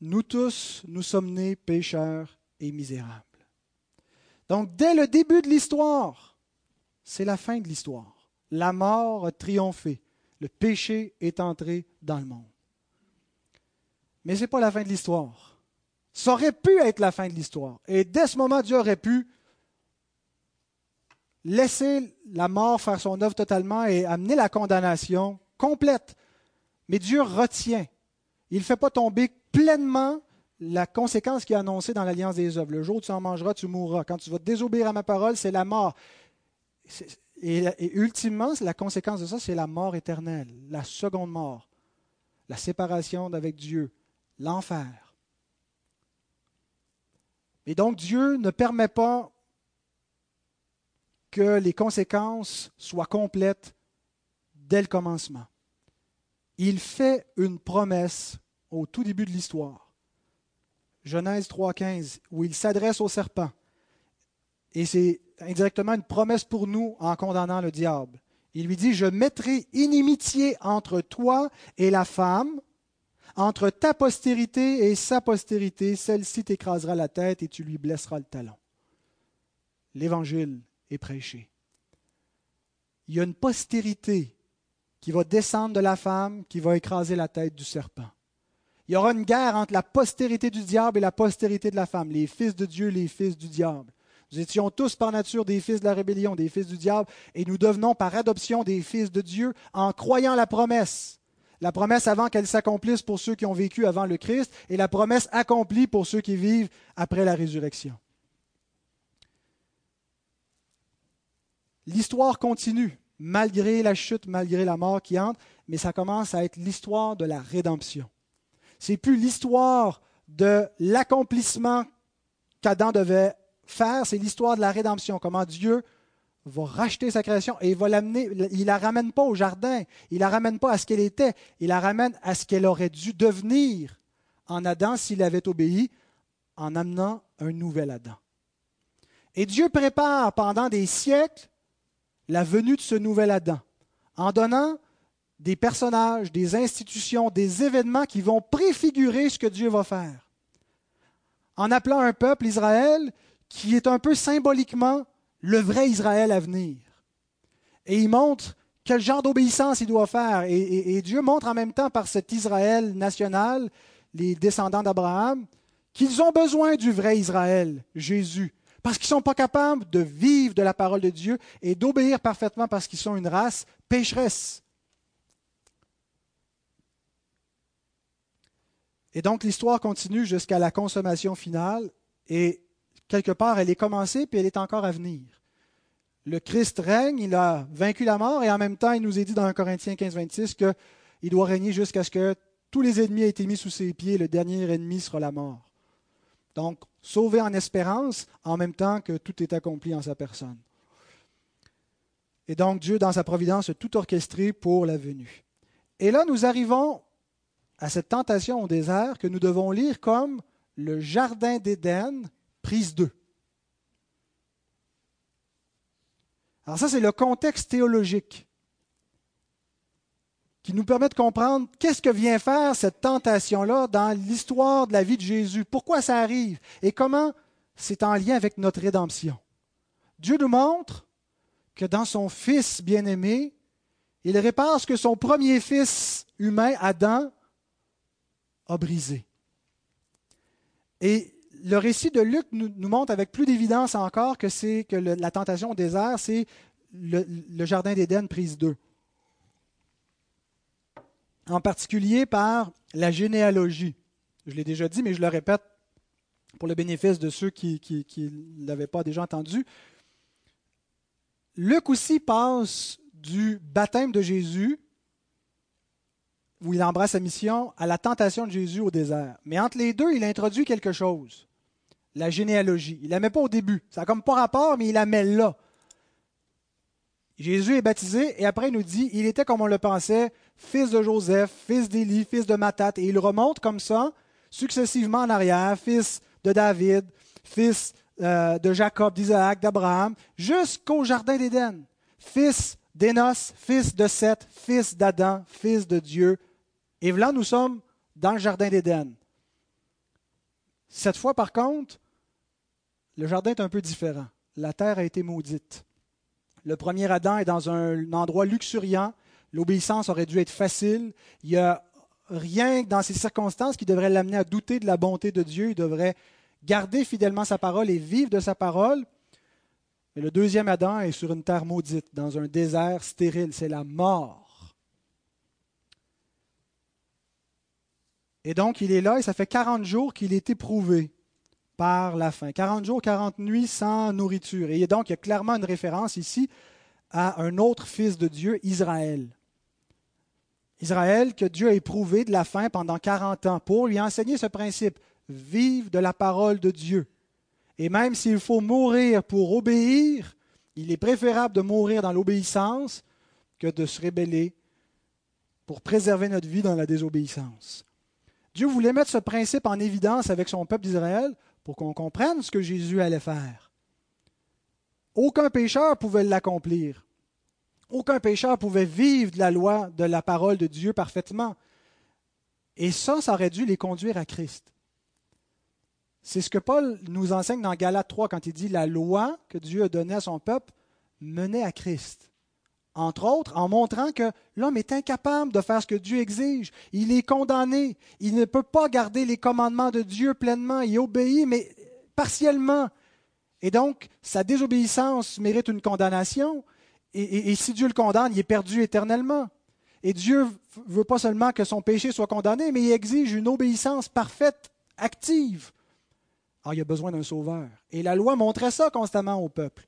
Nous tous, nous sommes nés pécheurs et misérables. Donc, dès le début de l'histoire, c'est la fin de l'histoire. La mort a triomphé. Le péché est entré dans le monde. Mais ce n'est pas la fin de l'histoire. Ça aurait pu être la fin de l'histoire. Et dès ce moment, Dieu aurait pu laisser la mort faire son œuvre totalement et amener la condamnation complète. Mais Dieu retient. Il ne fait pas tomber pleinement la conséquence qui est annoncée dans l'Alliance des œuvres. Le jour où tu en mangeras, tu mourras. Quand tu vas désobéir à ma parole, c'est la mort. Et, ultimement, la conséquence de ça, c'est la mort éternelle, la seconde mort, la séparation d'avec Dieu, l'enfer. Et donc Dieu ne permet pas que les conséquences soient complètes dès le commencement. Il fait une promesse au tout début de l'histoire. Genèse 3.15, où il s'adresse au serpent. Et c'est indirectement une promesse pour nous en condamnant le diable. Il lui dit, je mettrai inimitié entre toi et la femme, entre ta postérité et sa postérité, celle-ci t'écrasera la tête et tu lui blesseras le talon. L'Évangile est prêché. Il y a une postérité qui va descendre de la femme, qui va écraser la tête du serpent. Il y aura une guerre entre la postérité du diable et la postérité de la femme, les fils de Dieu, les fils du diable. Nous étions tous par nature des fils de la rébellion, des fils du diable, et nous devenons par adoption des fils de Dieu en croyant la promesse. La promesse avant qu'elle s'accomplisse pour ceux qui ont vécu avant le Christ, et la promesse accomplie pour ceux qui vivent après la résurrection. L'histoire continue, malgré la chute, malgré la mort qui entre, mais ça commence à être l'histoire de la rédemption. C'est plus l'histoire de l'accomplissement qu'Adam devait faire, c'est l'histoire de la rédemption, comment Dieu va racheter sa création et il va l'amener, il la ramène pas au jardin, il la ramène pas à ce qu'elle était, il la ramène à ce qu'elle aurait dû devenir en Adam s'il avait obéi, en amenant un nouvel Adam. Et Dieu prépare pendant des siècles la venue de ce nouvel Adam, en donnant des personnages, des institutions, des événements qui vont préfigurer ce que Dieu va faire. En appelant un peuple, Israël, qui est un peu symboliquement le vrai Israël à venir. Et il montre quel genre d'obéissance il doit faire. Et, Dieu montre en même temps par cet Israël national, les descendants d'Abraham, qu'ils ont besoin du vrai Israël, Jésus, parce qu'ils ne sont pas capables de vivre de la parole de Dieu et d'obéir parfaitement parce qu'ils sont une race pécheresse. Et donc l'histoire continue jusqu'à la consommation finale et quelque part elle est commencée puis elle est encore à venir. Le Christ règne, il a vaincu la mort et en même temps il nous est dit dans 1 Corinthiens 15, 26 qu'il doit régner jusqu'à ce que tous les ennemis aient été mis sous ses pieds, le dernier ennemi sera la mort. Donc, sauvé en espérance, en même temps que tout est accompli en sa personne. Et donc, Dieu, dans sa providence, a tout orchestré pour la venue. Et là, nous arrivons à cette tentation au désert que nous devons lire comme le Jardin d'Éden, prise 2. Alors ça, c'est le contexte théologique qui nous permet de comprendre qu'est-ce que vient faire cette tentation-là dans l'histoire de la vie de Jésus, pourquoi ça arrive et comment c'est en lien avec notre rédemption. Dieu nous montre que dans son Fils bien-aimé, il répare ce que son premier fils humain, Adam, a brisé. Et le récit de Luc nous, montre avec plus d'évidence encore que c'est que la tentation au désert, c'est le, le, jardin d'Éden prise 2 en particulier par la généalogie. Je l'ai déjà dit, mais je le répète pour le bénéfice de ceux qui ne l'avaient pas déjà entendu. Luc aussi passe du baptême de Jésus, où il embrasse sa mission, à la tentation de Jésus au désert. Mais entre les deux, il introduit quelque chose, la généalogie. Il la met pas au début. Ça n'a comme pas rapport, mais il la met là. Jésus est baptisé et après il nous dit, il était comme on le pensait, fils de Joseph, fils d'Élie, fils de Matat. Et il remonte comme ça, successivement en arrière, fils de David, fils euh, de Jacob, d'Isaac, d'Abraham, jusqu'au Jardin d'Éden. Fils d'Énos, fils de Seth, fils d'Adam, fils de Dieu. Et là, nous sommes dans le Jardin d'Éden. Cette fois, par contre, le jardin est un peu différent. La terre a été maudite. Le premier Adam est dans un endroit luxuriant. L'obéissance aurait dû être facile. Il n'y a rien dans ces circonstances qui devrait l'amener à douter de la bonté de Dieu. Il devrait garder fidèlement sa parole et vivre de sa parole. Mais le deuxième Adam est sur une terre maudite, dans un désert stérile. C'est la mort. Et donc, il est là et ça fait 40 jours qu'il est éprouvé par la faim. 40 jours, 40 nuits sans nourriture. Et donc, il y a clairement une référence ici à un autre fils de Dieu, Israël. Israël que Dieu a éprouvé de la faim pendant 40 ans pour lui enseigner ce principe, vive de la parole de Dieu. Et même s'il faut mourir pour obéir, il est préférable de mourir dans l'obéissance que de se rébeller pour préserver notre vie dans la désobéissance. Dieu voulait mettre ce principe en évidence avec son peuple d'Israël pour qu'on comprenne ce que Jésus allait faire. Aucun pécheur pouvait l'accomplir. Aucun pécheur pouvait vivre de la loi, de la parole de Dieu parfaitement. Et ça, ça aurait dû les conduire à Christ. C'est ce que Paul nous enseigne dans Galates 3 quand il dit la loi que Dieu a donnée à son peuple menait à Christ entre autres en montrant que l'homme est incapable de faire ce que Dieu exige. Il est condamné. Il ne peut pas garder les commandements de Dieu pleinement. Il obéit, mais partiellement. Et donc, sa désobéissance mérite une condamnation. Et, si Dieu le condamne, il est perdu éternellement. Et Dieu ne veut pas seulement que son péché soit condamné, mais il exige une obéissance parfaite, active. Ah, il a besoin d'un sauveur. Et la loi montrait ça constamment au peuple.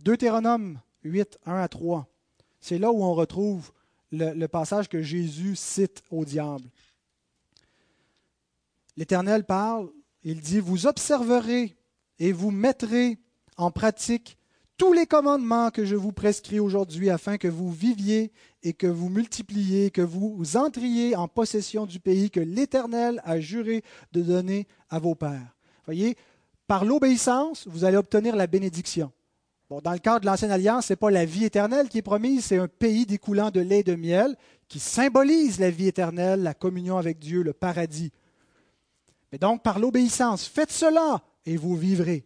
Deutéronome 8, 1 à 3. C'est là où on retrouve le, passage que Jésus cite au diable. L'Éternel parle, il dit, vous observerez et vous mettrez en pratique tous les commandements que je vous prescris aujourd'hui afin que vous viviez et que vous multipliez, que vous entriez en possession du pays que l'Éternel a juré de donner à vos pères. Voyez, par l'obéissance, vous allez obtenir la bénédiction dans le cadre de l'Ancienne Alliance, ce n'est pas la vie éternelle qui est promise, c'est un pays découlant de lait de miel qui symbolise la vie éternelle, la communion avec Dieu, le paradis. Mais donc, par l'obéissance, faites cela et vous vivrez.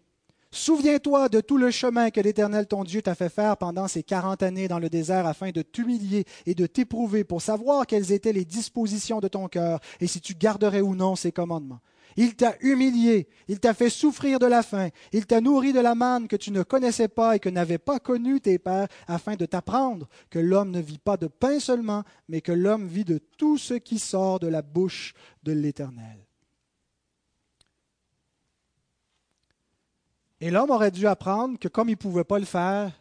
Souviens-toi de tout le chemin que l'Éternel ton Dieu t'a fait faire pendant ces quarante années dans le désert afin de t'humilier et de t'éprouver pour savoir quelles étaient les dispositions de ton cœur et si tu garderais ou non ses commandements. Il t'a humilié, il t'a fait souffrir de la faim, il t'a nourri de la manne que tu ne connaissais pas et que n'avaient pas connu tes pères, afin de t'apprendre que l'homme ne vit pas de pain seulement, mais que l'homme vit de tout ce qui sort de la bouche de l'Éternel. Et l'homme aurait dû apprendre que comme il ne pouvait pas le faire,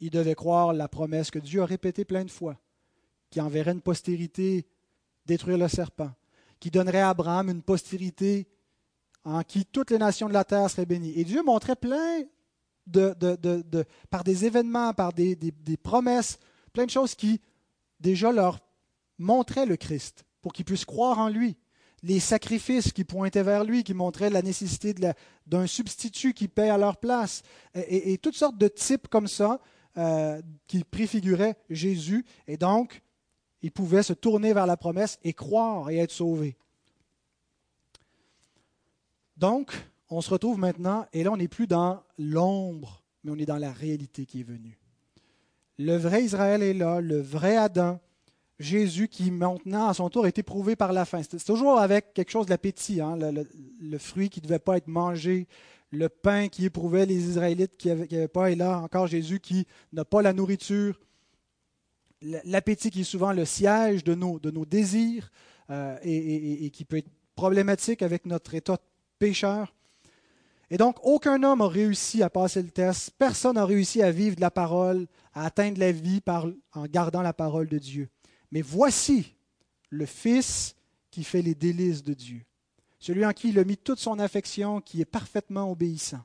il devait croire la promesse que Dieu a répétée plein de fois, qui enverrait une postérité détruire le serpent, qui donnerait à Abraham une postérité en qui toutes les nations de la terre seraient bénies. Et Dieu montrait plein de, par des événements, par des, promesses, plein de choses qui déjà leur montraient le Christ, pour qu'ils puissent croire en lui. Les sacrifices qui pointaient vers lui, qui montraient la nécessité d'un substitut qui paie à leur place, et, toutes sortes de types comme ça euh, qui préfiguraient Jésus. Et donc, il pouvait se tourner vers la promesse et croire et être sauvé. Donc, on se retrouve maintenant, et là on n'est plus dans l'ombre, mais on est dans la réalité qui est venue. Le vrai Israël est là, le vrai Adam, Jésus qui maintenant à son tour est éprouvé par la faim. C'est toujours avec quelque chose d'appétit, hein, le, fruit qui ne devait pas être mangé, le pain qui éprouvait les Israélites qui n'avaient pas, et là encore Jésus qui n'a pas la nourriture, l'appétit qui est souvent le siège de nos, de désirs euh, et, qui peut être problématique avec notre état pécheur. Et donc, aucun homme n'a réussi à passer le test, personne n'a réussi à vivre de la parole, à atteindre la vie en gardant la parole de Dieu. Mais voici le Fils qui fait les délices de Dieu, celui en qui il a mis toute son affection, qui est parfaitement obéissant.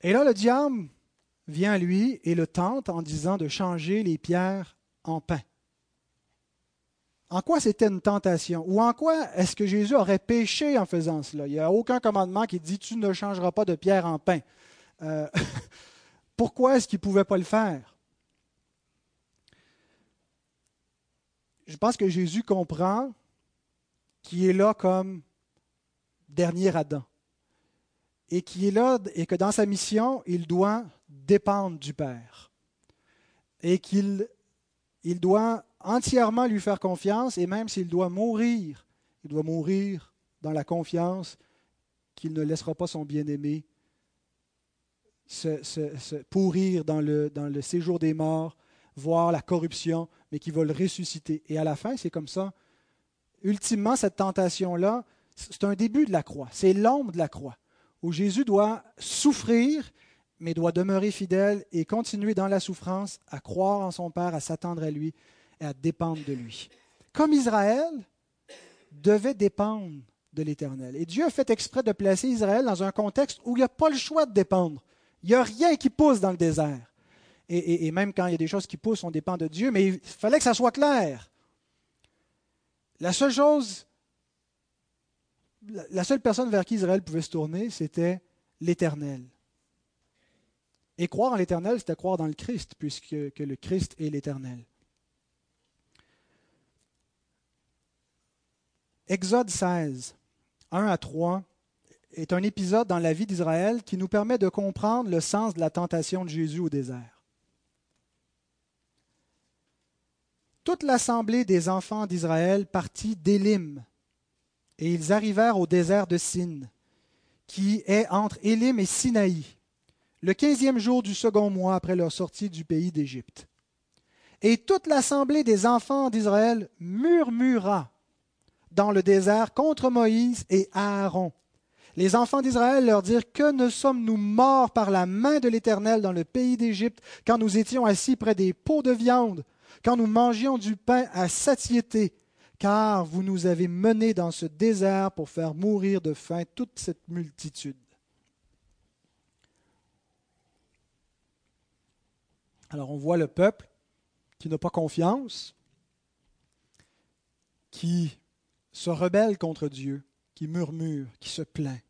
Et là, le diable vient à lui et le tente en disant de changer les pierres en pain. En quoi c'était une tentation? Ou en quoi est-ce que Jésus aurait péché en faisant cela? Il n'y a aucun commandement qui dit tu ne changeras pas de pierre en pain. Euh, pourquoi est-ce qu'il ne pouvait pas le faire? Je pense que Jésus comprend qu'il est là comme dernier Adam. Et qu'il est là et que dans sa mission, il doit dépendre du Père. Et qu'il il doit entièrement lui faire confiance, et même s'il doit mourir, il doit mourir dans la confiance qu'il ne laissera pas son bien-aimé se, pourrir dans le, dans le séjour des morts, voir la corruption, mais qu'il va le ressusciter. Et à la fin, c'est comme ça. Ultimement, cette tentation-là, c'est un début de la croix, c'est l'ombre de la croix, où Jésus doit souffrir, mais doit demeurer fidèle et continuer dans la souffrance, à croire en son Père, à s'attendre à lui, et à dépendre de lui. Comme Israël devait dépendre de l'Éternel. Et Dieu a fait exprès de placer Israël dans un contexte où il n'y a pas le choix de dépendre. Il n'y a rien qui pousse dans le désert. Et, même quand il y a des choses qui poussent, on dépend de Dieu, mais il fallait que ça soit clair. La seule chose, la seule personne vers qui Israël pouvait se tourner, c'était l'Éternel. Et croire en l'Éternel, c'était croire dans le Christ, puisque le Christ est l'Éternel. Exode 16, 1 à 3, est un épisode dans la vie d'Israël qui nous permet de comprendre le sens de la tentation de Jésus au désert. Toute l'assemblée des enfants d'Israël partit d'Élim, et ils arrivèrent au désert de Sin, qui est entre Élim et Sinaï, le quinzième jour du second mois après leur sortie du pays d'Égypte. Et toute l'assemblée des enfants d'Israël murmura dans le désert contre Moïse et Aaron. Les enfants d'Israël leur dirent Que ne sommes-nous morts par la main de l'Éternel dans le pays d'Égypte, quand nous étions assis près des pots de viande, quand nous mangions du pain à satiété, car vous nous avez menés dans ce désert pour faire mourir de faim toute cette multitude. Alors on voit le peuple qui n'a pas confiance, qui se rebelle contre Dieu, qui murmure, qui se plaint.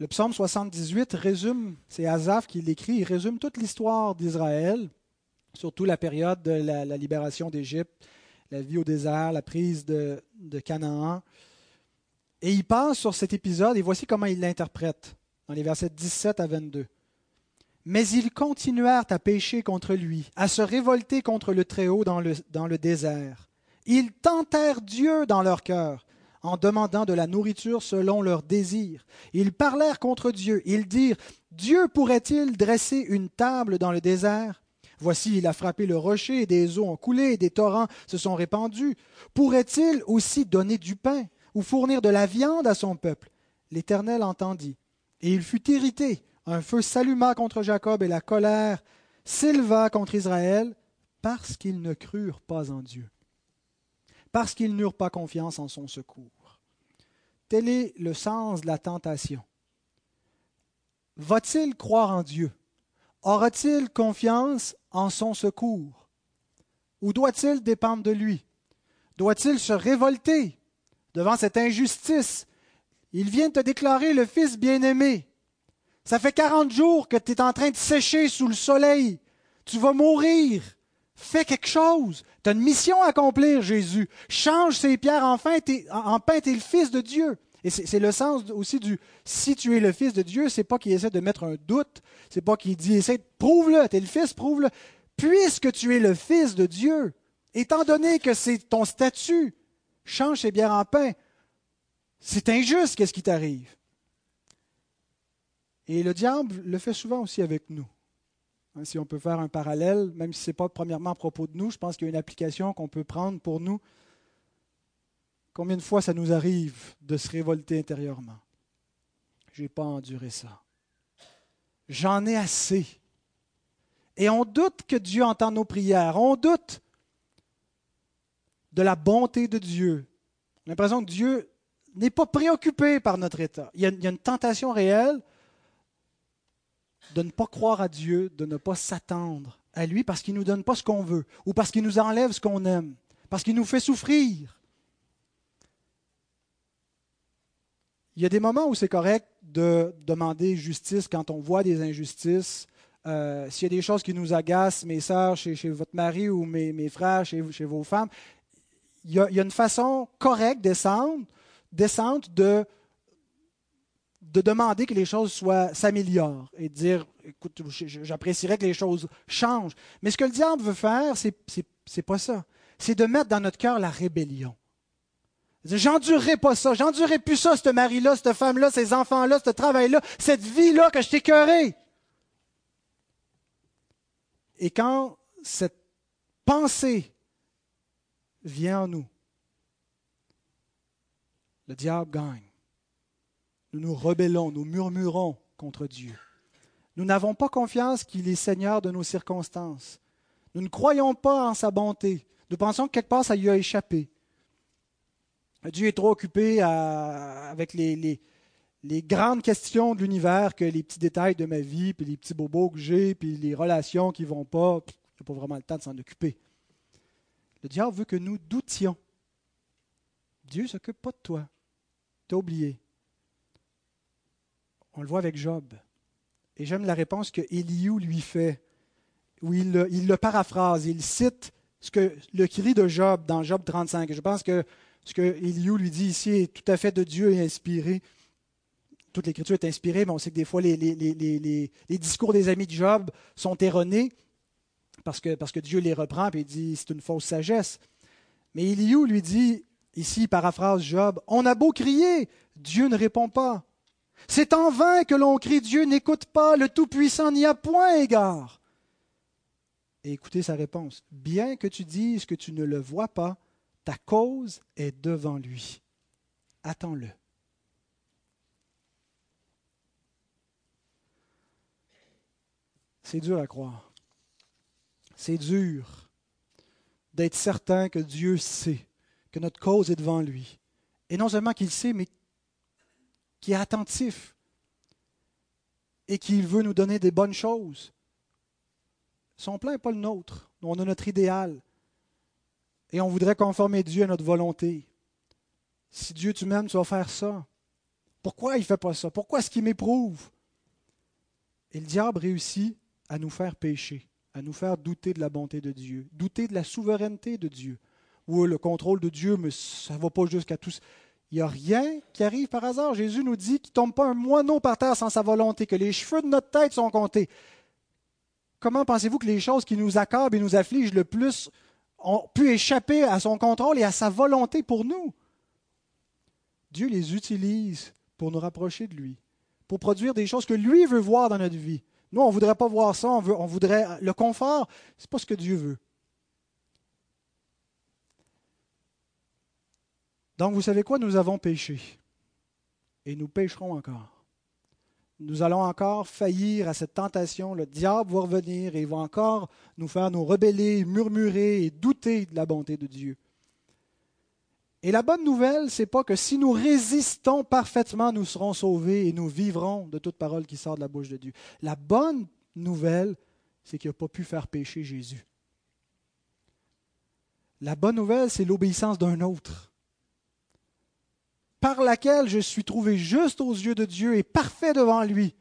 Le psaume 78 résume, c'est Asaph qui l'écrit, il résume toute l'histoire d'Israël, surtout la période de la, libération d'Égypte, la vie au désert, la prise de, de Canaan. Et il passe sur cet épisode et voici comment il l'interprète dans les versets 17 à 22. Mais ils continuèrent à pécher contre lui, à se révolter contre le Très-Haut dans le, dans le désert. Ils tentèrent Dieu dans leur cœur en demandant de la nourriture selon leurs désirs. Ils parlèrent contre Dieu. Ils dirent Dieu pourrait-il dresser une table dans le désert? Voici, il a frappé le rocher, et des eaux ont coulé, et des torrents se sont répandus. Pourrait-il aussi donner du pain ou fournir de la viande à son peuple? L'Éternel entendit, et il fut irrité. Un feu s'alluma contre Jacob, et la colère s'éleva contre Israël, parce qu'ils ne crurent pas en Dieu parce qu'ils n'eurent pas confiance en son secours. Tel est le sens de la tentation. Va-t-il croire en Dieu? Aura-t-il confiance en son secours? Ou doit-il dépendre de lui? Doit-il se révolter devant cette injustice? Il vient te déclarer le Fils bien-aimé. Ça fait quarante jours que tu es en train de sécher sous le soleil. Tu vas mourir. Fais quelque chose. Tu as une mission à accomplir, Jésus. Change ces pierres en, pain, tu es le Fils de Dieu. Et c'est le sens aussi du si tu es le Fils de Dieu, c'est pas qu'il essaie de mettre un doute, c'est pas qu'il dit essaie, prouve-le, tu es le Fils, prouve-le. Puisque tu es le Fils de Dieu, étant donné que c'est ton statut, change tes bières en pain. C'est injuste, qu'est-ce qui t'arrive? Et le diable le fait souvent aussi avec nous. Hein, si on peut faire un parallèle, même si ce n'est pas premièrement à propos de nous, je pense qu'il y a une application qu'on peut prendre pour nous. Combien de fois ça nous arrive de se révolter intérieurement? Je n'ai pas enduré ça. J'en ai assez. Et on doute que Dieu entend nos prières. On doute de la bonté de Dieu. On a l'impression que Dieu n'est pas préoccupé par notre état. Il y, a, il y a une tentation réelle de ne pas croire à Dieu, de ne pas s'attendre à lui parce qu'il ne nous donne pas ce qu'on veut ou parce qu'il nous enlève ce qu'on aime, parce qu'il nous fait souffrir. Il y a des moments où c'est correct de demander justice quand on voit des injustices. Euh, s'il y a des choses qui nous agacent, mes sœurs, chez, votre mari ou mes, frères, chez, vos femmes, il y, a, il y, a, une façon correcte, décente, décente de de demander que les choses soient s'améliorent et de dire écoute, j'apprécierais que les choses changent. Mais ce que le diable veut faire, c'est pas ça. C'est de mettre dans notre cœur la rébellion. J'endurerai pas ça, j'endurerai plus ça, ce mari-là, cette femme-là, ces enfants-là, ce travail-là, cette vie-là que je t'écœurais. Et quand cette pensée vient en nous, le diable gagne nous nous rebellons, nous murmurons contre Dieu. Nous n'avons pas confiance qu'il est Seigneur de nos circonstances. Nous ne croyons pas en sa bonté. Nous pensons que quelque part ça lui a échappé. Dieu est trop occupé avec les, grandes questions de l'univers que les petits détails de ma vie, puis les petits bobos que j'ai, puis les relations qui ne vont pas. Il n'a pas vraiment le temps de s'en occuper. Le diable veut que nous doutions. Dieu s'occupe pas de toi. Tu as oublié. On le voit avec Job. Et j'aime la réponse que Eliou lui fait, où il le, paraphrase, il cite ce que, le cri de Job dans Job 35. Je pense que ce que Eliou lui dit ici est tout à fait de Dieu et inspiré. Toute l'écriture est inspirée, mais on sait que des fois les, discours des amis de Job sont erronés parce que, Dieu les reprend et dit c'est une fausse sagesse. Mais Eliou lui dit, ici, paraphrase Job, On a beau crier, Dieu ne répond pas. C'est en vain que l'on crie Dieu n'écoute pas, le Tout-Puissant n'y a point égard. Et écoutez sa réponse. Bien que tu dises que tu ne le vois pas, ta cause est devant lui. Attends-le. C'est dur à croire. C'est dur d'être certain que Dieu sait, que notre cause est devant lui. Et non seulement qu'il sait, mais qui est attentif et qui veut nous donner des bonnes choses. Son plan n'est pas le nôtre. On a notre idéal. Et on voudrait conformer Dieu à notre volonté. Si Dieu tu m'aimes, tu vas faire ça. Pourquoi il ne fait pas ça? Pourquoi est-ce qu'il m'éprouve? Et le diable réussit à nous faire pécher, à nous faire douter de la bonté de Dieu, douter de la souveraineté de Dieu. Ou le contrôle de Dieu, mais ça ne va pas jusqu'à tous. Il n'y a rien qui arrive par hasard. Jésus nous dit qu'il ne tombe pas un moineau par terre sans sa volonté, que les cheveux de notre tête sont comptés. Comment pensez-vous que les choses qui nous accablent et nous affligent le plus ont pu échapper à son contrôle et à sa volonté pour nous? Dieu les utilise pour nous rapprocher de lui, pour produire des choses que lui veut voir dans notre vie. Nous, on ne voudrait pas voir ça, on, on voudrait le confort. Ce n'est pas ce que Dieu veut. Donc, vous savez quoi? Nous avons péché. Et nous pécherons encore. Nous allons encore faillir à cette tentation. Le diable va revenir et il va encore nous faire nous rebeller, murmurer et douter de la bonté de Dieu. Et la bonne nouvelle, c'est pas que si nous résistons parfaitement, nous serons sauvés et nous vivrons de toute parole qui sort de la bouche de Dieu. La bonne nouvelle, c'est qu'il n'a pas pu faire pécher Jésus. La bonne nouvelle, c'est l'obéissance d'un autre par laquelle je suis trouvé juste aux yeux de Dieu et parfait devant lui.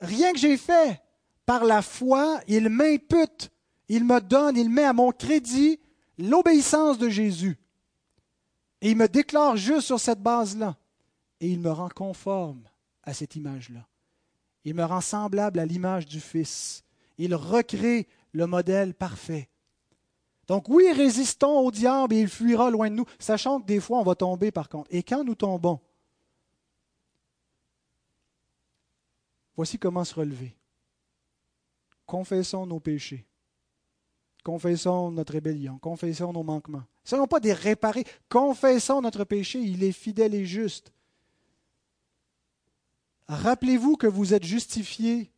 Rien que j'ai fait, par la foi, il m'impute, il me donne, il met à mon crédit l'obéissance de Jésus. Et il me déclare juste sur cette base-là. Et il me rend conforme à cette image-là. Il me rend semblable à l'image du Fils. Il recrée le modèle parfait. Donc oui, résistons au diable et il fuira loin de nous, sachant que des fois on va tomber par contre. Et quand nous tombons, voici comment se relever. Confessons nos péchés. Confessons notre rébellion. Confessons nos manquements. Ne soyons pas des réparés. Confessons notre péché. Il est fidèle et juste. Rappelez-vous que vous êtes justifiés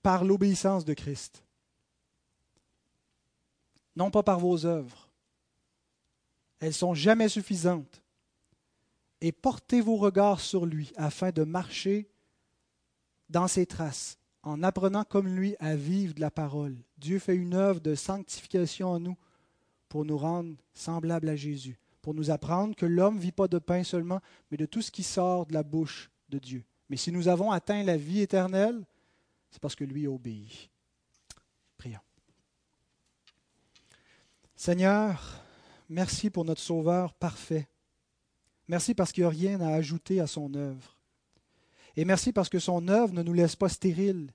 par l'obéissance de Christ non pas par vos œuvres. Elles sont jamais suffisantes. Et portez vos regards sur lui afin de marcher dans ses traces, en apprenant comme lui à vivre de la parole. Dieu fait une œuvre de sanctification en nous pour nous rendre semblables à Jésus, pour nous apprendre que l'homme ne vit pas de pain seulement, mais de tout ce qui sort de la bouche de Dieu. Mais si nous avons atteint la vie éternelle, c'est parce que lui obéit. Prions. Seigneur, merci pour notre Sauveur parfait. Merci parce qu'il n'y a rien à ajouter à son œuvre. Et merci parce que son œuvre ne nous laisse pas stériles.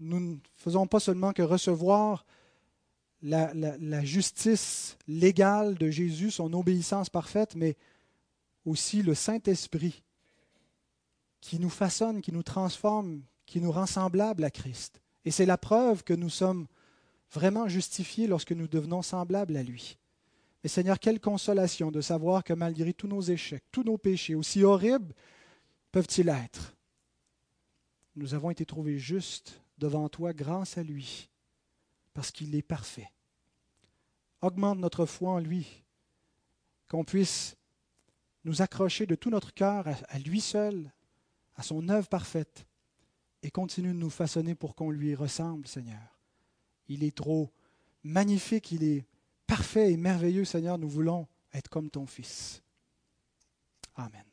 Nous ne faisons pas seulement que recevoir la, justice légale de Jésus, son obéissance parfaite, mais aussi le Saint-Esprit qui nous façonne, qui nous transforme, qui nous rend semblables à Christ. Et c'est la preuve que nous sommes vraiment justifiés lorsque nous devenons semblables à lui. Mais Seigneur, quelle consolation de savoir que malgré tous nos échecs, tous nos péchés, aussi horribles peuvent-ils être, nous avons été trouvés justes devant toi grâce à lui, parce qu'il est parfait. Augmente notre foi en lui, qu'on puisse nous accrocher de tout notre cœur à, lui seul, à son œuvre parfaite, et continue de nous façonner pour qu'on lui ressemble, Seigneur. Il est trop magnifique, il est parfait et merveilleux, Seigneur. Nous voulons être comme ton Fils. Amen.